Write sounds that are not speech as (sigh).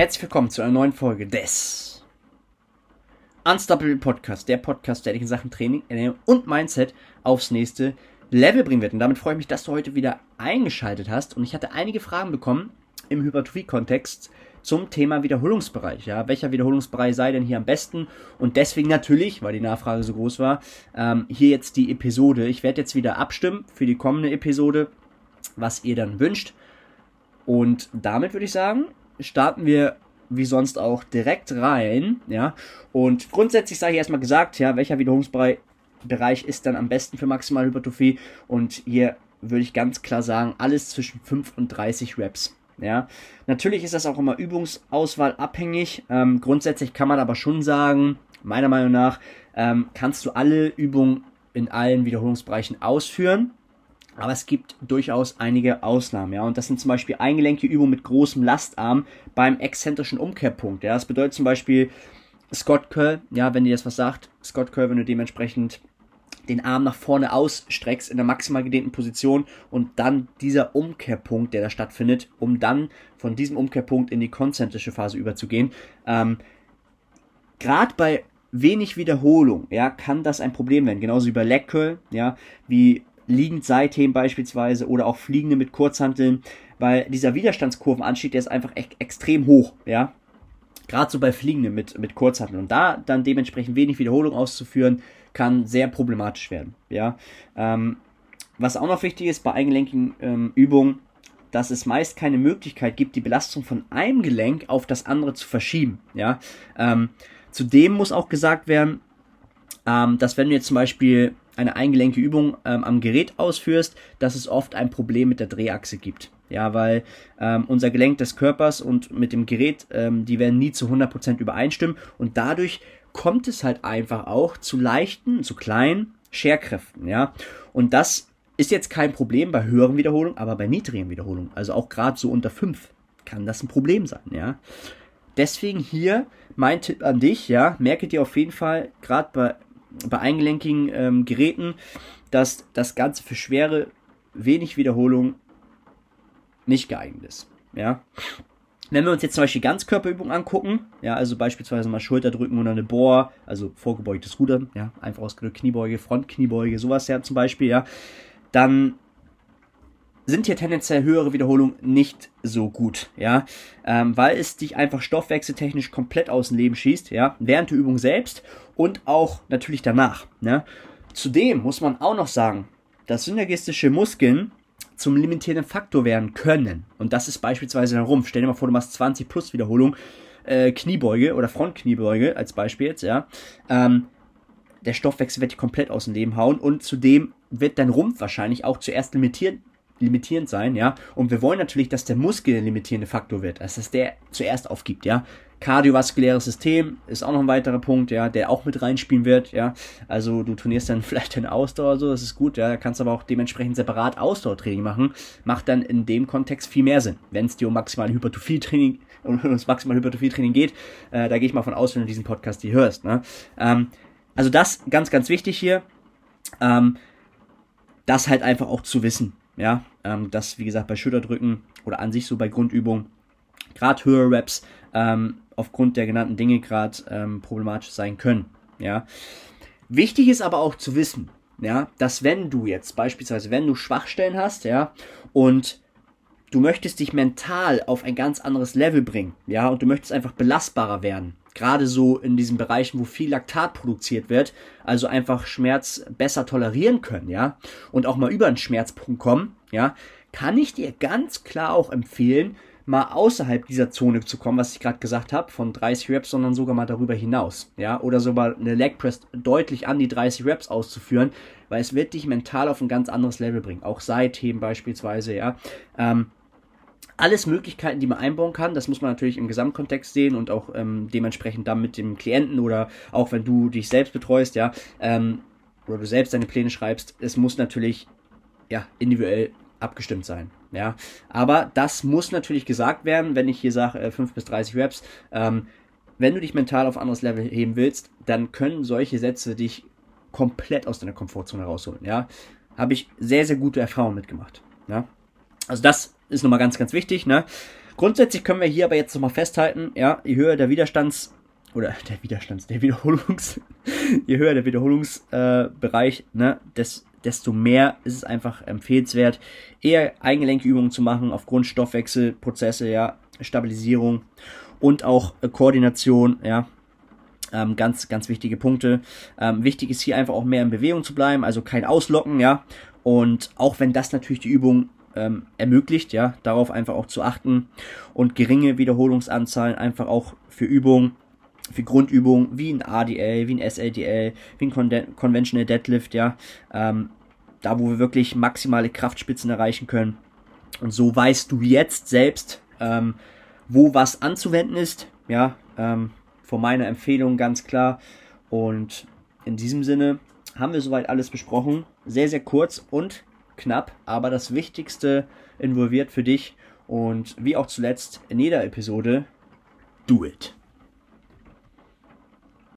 Herzlich willkommen zu einer neuen Folge des Unstoppable Podcast, der Podcast, der dich in Sachen Training, Ernährung und Mindset aufs nächste Level bringen wird. Und damit freue ich mich, dass du heute wieder eingeschaltet hast. Und ich hatte einige Fragen bekommen im Hypertrophie-Kontext zum Thema Wiederholungsbereich. Ja, welcher Wiederholungsbereich sei denn hier am besten? Und deswegen natürlich, weil die Nachfrage so groß war, ähm, hier jetzt die Episode. Ich werde jetzt wieder abstimmen für die kommende Episode, was ihr dann wünscht. Und damit würde ich sagen, starten wir wie sonst auch direkt rein, ja. Und grundsätzlich sei hier erstmal gesagt, ja, welcher Wiederholungsbereich ist dann am besten für maximale Hypertrophie? Und hier würde ich ganz klar sagen, alles zwischen 5 und 30 Reps. Ja, natürlich ist das auch immer Übungsauswahl abhängig. Ähm, grundsätzlich kann man aber schon sagen, meiner Meinung nach, ähm, kannst du alle Übungen in allen Wiederholungsbereichen ausführen. Aber es gibt durchaus einige Ausnahmen, ja. Und das sind zum Beispiel eingelenke Übungen mit großem Lastarm beim exzentrischen Umkehrpunkt. Ja, das bedeutet zum Beispiel Scott Curl, ja, wenn dir das was sagt, Scott Curl, wenn du dementsprechend den Arm nach vorne ausstreckst in der maximal gedehnten Position und dann dieser Umkehrpunkt, der da stattfindet, um dann von diesem Umkehrpunkt in die konzentrische Phase überzugehen. Ähm, Gerade bei wenig Wiederholung, ja, kann das ein Problem werden. Genauso wie bei Leg Curl, ja, wie liegend Seitheben beispielsweise oder auch Fliegende mit Kurzhanteln, weil dieser Widerstandskurvenanstieg, der ist einfach e extrem hoch, ja. Gerade so bei Fliegenden mit, mit Kurzhanteln. Und da dann dementsprechend wenig Wiederholung auszuführen, kann sehr problematisch werden, ja. Ähm, was auch noch wichtig ist bei eingelenkigen ähm, Übungen, dass es meist keine Möglichkeit gibt, die Belastung von einem Gelenk auf das andere zu verschieben, ja. Ähm, zudem muss auch gesagt werden, ähm, dass wenn du jetzt zum Beispiel eine eingelenke Übung ähm, am Gerät ausführst, dass es oft ein Problem mit der Drehachse gibt. Ja, weil ähm, unser Gelenk des Körpers und mit dem Gerät, ähm, die werden nie zu 100% übereinstimmen und dadurch kommt es halt einfach auch zu leichten, zu kleinen Scherkräften, ja. Und das ist jetzt kein Problem bei höheren Wiederholungen, aber bei niedrigen Wiederholungen, also auch gerade so unter 5, kann das ein Problem sein, ja. Deswegen hier mein Tipp an dich, ja, merke dir auf jeden Fall, gerade bei bei eingelenkigen ähm, Geräten, dass das Ganze für schwere, wenig Wiederholung nicht geeignet ist. Ja. Wenn wir uns jetzt zum Beispiel Ganzkörperübungen angucken, ja, also beispielsweise mal Schulterdrücken oder eine Bohr, also vorgebeugtes Rudern, ja, einfach ausgedrückt Kniebeuge, Frontkniebeuge, sowas ja zum Beispiel, ja, dann sind hier tendenziell höhere Wiederholungen nicht so gut, ja, ähm, weil es dich einfach stoffwechseltechnisch komplett aus dem Leben schießt, ja, während der Übung selbst und auch natürlich danach, ne. Zudem muss man auch noch sagen, dass synergistische Muskeln zum limitierenden Faktor werden können. Und das ist beispielsweise der Rumpf. Stell dir mal vor, du machst 20 plus Wiederholungen, äh, Kniebeuge oder Frontkniebeuge als Beispiel jetzt, ja. Ähm, der Stoffwechsel wird dich komplett aus dem Leben hauen und zudem wird dein Rumpf wahrscheinlich auch zuerst limitieren, limitierend sein, ja. Und wir wollen natürlich, dass der Muskel der limitierende Faktor wird, also dass der zuerst aufgibt, ja. Kardiovaskuläres System ist auch noch ein weiterer Punkt, ja, der auch mit reinspielen wird, ja. Also du trainierst dann (laughs) vielleicht deine Ausdauer so, das ist gut, ja. Kannst aber auch dementsprechend separat Ausdauertraining machen. Macht dann in dem Kontext viel mehr Sinn, wenn es dir um maximale Hypertrophie-Training (laughs) um das maximale Hypertrophie-Training geht. Äh, da gehe ich mal von aus, wenn du diesen Podcast hier hörst. Ne? Ähm, also das ganz, ganz wichtig hier. Ähm, das halt einfach auch zu wissen. Ja, ähm, das wie gesagt bei Schulterdrücken oder an sich so bei Grundübungen, gerade höhere Reps, ähm, aufgrund der genannten Dinge gerade ähm, problematisch sein können. Ja, wichtig ist aber auch zu wissen, ja, dass wenn du jetzt beispielsweise, wenn du Schwachstellen hast, ja, und du möchtest dich mental auf ein ganz anderes Level bringen, ja, und du möchtest einfach belastbarer werden, gerade so in diesen Bereichen, wo viel Laktat produziert wird, also einfach Schmerz besser tolerieren können, ja, und auch mal über einen Schmerzpunkt kommen, ja, kann ich dir ganz klar auch empfehlen, mal außerhalb dieser Zone zu kommen, was ich gerade gesagt habe, von 30 Reps, sondern sogar mal darüber hinaus, ja, oder sogar eine Leg Press deutlich an die 30 Reps auszuführen, weil es wird dich mental auf ein ganz anderes Level bringen, auch Seitheben beispielsweise, ja, ähm, alles Möglichkeiten, die man einbauen kann. Das muss man natürlich im Gesamtkontext sehen und auch ähm, dementsprechend dann mit dem Klienten oder auch wenn du dich selbst betreust, ja, ähm, oder du selbst deine Pläne schreibst. Es muss natürlich ja individuell abgestimmt sein. Ja, aber das muss natürlich gesagt werden, wenn ich hier sage äh, 5 bis 30 Reps. Ähm, wenn du dich mental auf anderes Level heben willst, dann können solche Sätze dich komplett aus deiner Komfortzone rausholen. Ja, habe ich sehr, sehr gute Erfahrungen mitgemacht. Ja, also das ist nochmal ganz, ganz wichtig. Ne? Grundsätzlich können wir hier aber jetzt nochmal festhalten, ja, je höher der Widerstands- oder (laughs) der Widerstands-, der Wiederholungs-, (laughs) je höher der Wiederholungsbereich, äh, ne, des, desto mehr ist es einfach empfehlenswert, eher Eingelenkübungen zu machen aufgrund Stoffwechselprozesse, ja, Stabilisierung und auch äh, Koordination, ja, ähm, ganz, ganz wichtige Punkte. Ähm, wichtig ist hier einfach auch mehr in Bewegung zu bleiben, also kein Auslocken, ja. Und auch wenn das natürlich die Übung ähm, ermöglicht, ja, darauf einfach auch zu achten und geringe Wiederholungsanzahlen einfach auch für Übungen, für Grundübungen wie ein ADL, wie ein SLDL, wie ein Con Conventional Deadlift, ja, ähm, da wo wir wirklich maximale Kraftspitzen erreichen können. Und so weißt du jetzt selbst, ähm, wo was anzuwenden ist, ja, ähm, von meiner Empfehlung ganz klar. Und in diesem Sinne haben wir soweit alles besprochen. Sehr, sehr kurz und knapp, aber das Wichtigste involviert für dich. Und wie auch zuletzt in jeder Episode, do it.